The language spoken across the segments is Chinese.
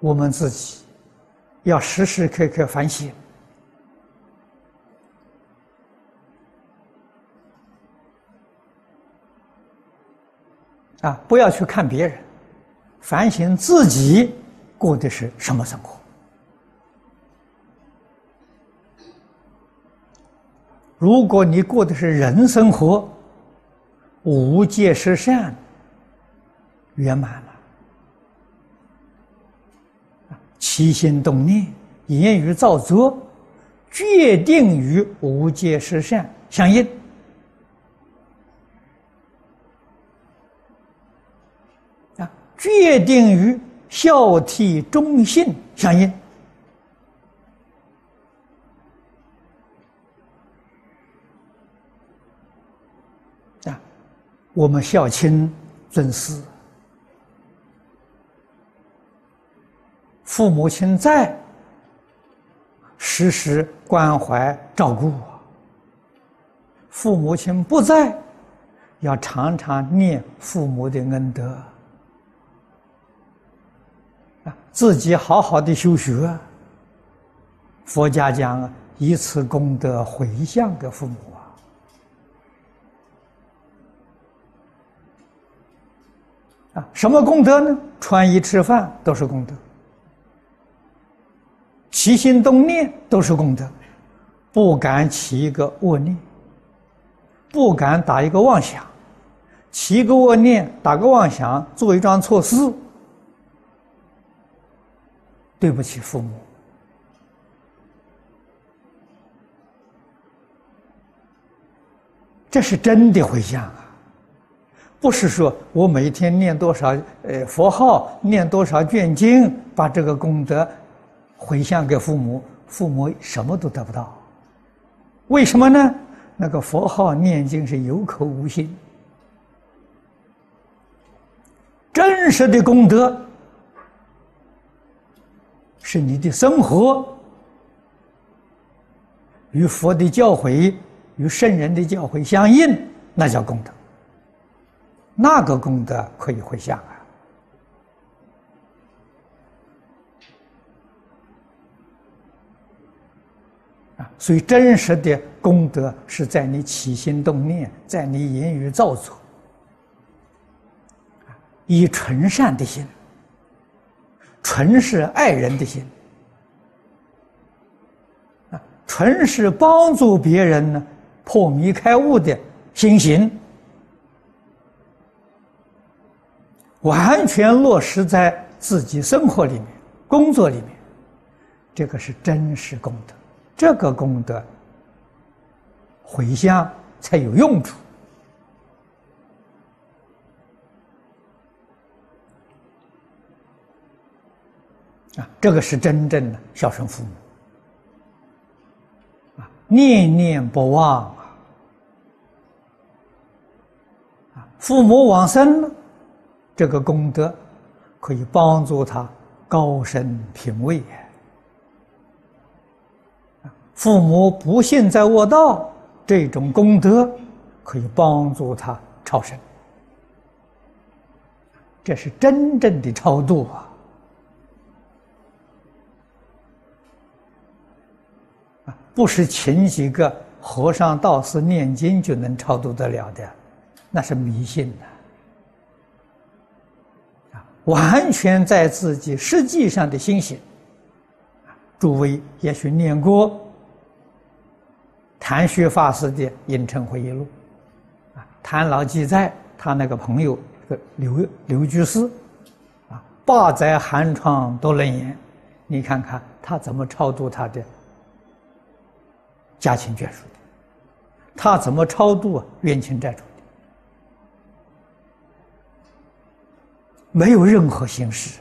我们自己要时时刻刻反省啊！不要去看别人，反省自己过的是什么生活。如果你过的是人生活，无戒十善圆满了。起心动念、言语造作，决定与无界十善相应；啊，决定与孝悌忠信相应。啊，我们孝亲尊师。父母亲在，时时关怀照顾；父母亲不在，要常常念父母的恩德。啊，自己好好的修学。佛家讲，以此功德回向给父母啊！啊，什么功德呢？穿衣吃饭都是功德。起心动念都是功德，不敢起一个恶念，不敢打一个妄想，起一个恶念，打个妄想，做一桩错事，对不起父母，这是真的回向啊！不是说我每天念多少呃佛号，念多少卷经，把这个功德。回向给父母，父母什么都得不到，为什么呢？那个佛号念经是有口无心，真实的功德是你的生活与佛的教诲、与圣人的教诲相应，那叫功德。那个功德可以回向啊。所以，真实的功德是在你起心动念，在你言语造作，以纯善的心，纯是爱人的心，啊，纯是帮助别人呢破迷开悟的心行，完全落实在自己生活里面、工作里面，这个是真实功德。这个功德回向才有用处啊！这个是真正的孝顺父母啊，念念不忘啊！父母往生，这个功德可以帮助他高升品位。父母不幸在卧道，这种功德可以帮助他超生，这是真正的超度啊！不是请几个和尚道士念经就能超度得了的，那是迷信的啊！完全在自己实际上的心性。诸位也许念过。谭旭法师的《隐城回忆录》，啊，谭老记载他那个朋友刘刘居士，啊，八载寒窗多冷眼，你看看他怎么超度他的家亲眷属的，他怎么超度冤亲债主的，没有任何形式，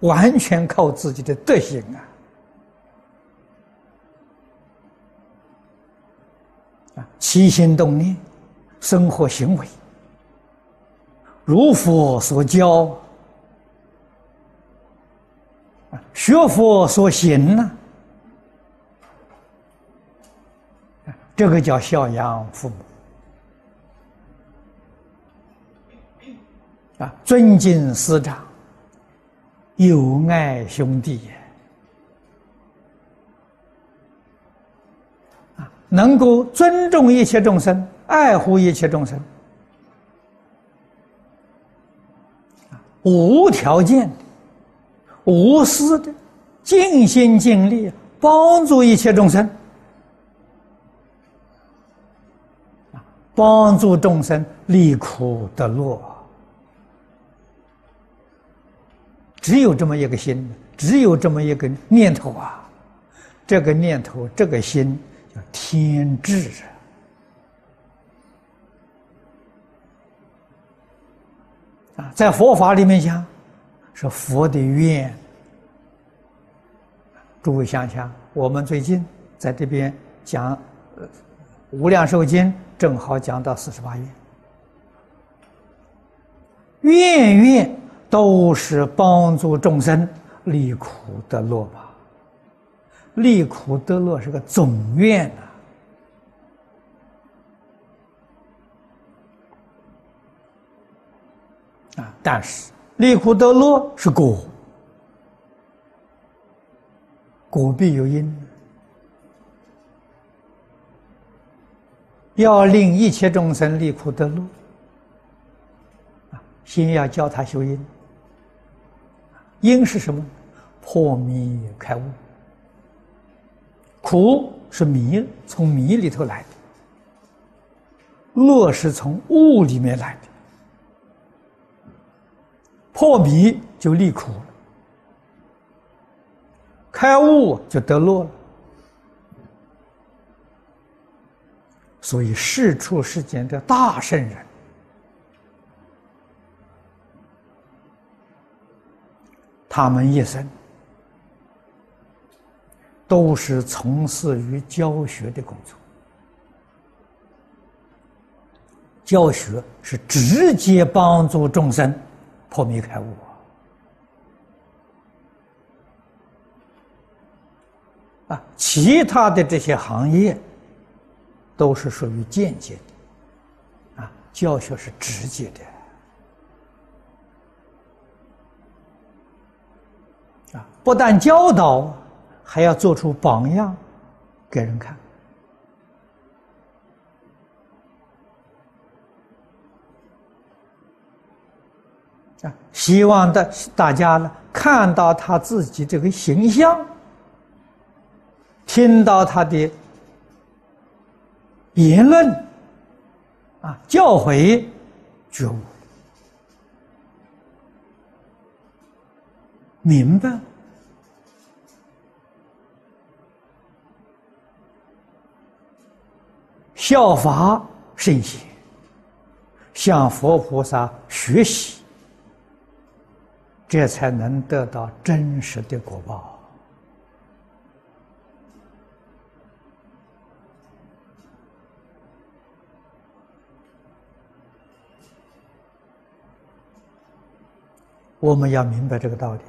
完全靠自己的德行啊。起心动念，生活行为，如佛所教，啊学佛所行呢？这个叫孝养父母啊，尊敬师长，友爱兄弟，能够尊重一切众生，爱护一切众生，无条件的、无私的、尽心尽力帮助一切众生。帮助众生离苦得乐，只有这么一个心，只有这么一个念头啊！这个念头，这个心叫天智啊！在佛法里面讲，是佛的愿。诸位想想，我们最近在这边讲《无量寿经》。正好讲到四十八愿，愿愿都是帮助众生离苦得乐吧？利苦得乐是个总愿呐，啊！但是利苦得乐是果，果必有因。要令一切众生利苦得乐，啊，先要教他修因。因是什么？破迷开悟。苦是迷，从迷里头来的；乐是从悟里面来的。破迷就离苦了，开悟就得乐了。所以，世出世间的大圣人，他们一生都是从事于教学的工作。教学是直接帮助众生破迷开悟啊！其他的这些行业。都是属于间接的，啊，教学是直接的，啊，不但教导，还要做出榜样给人看，啊，希望大大家呢看到他自己这个形象，听到他的。言论啊，教诲觉悟，明白，效法圣贤，向佛菩萨学习，这才能得到真实的果报。我们要明白这个道理。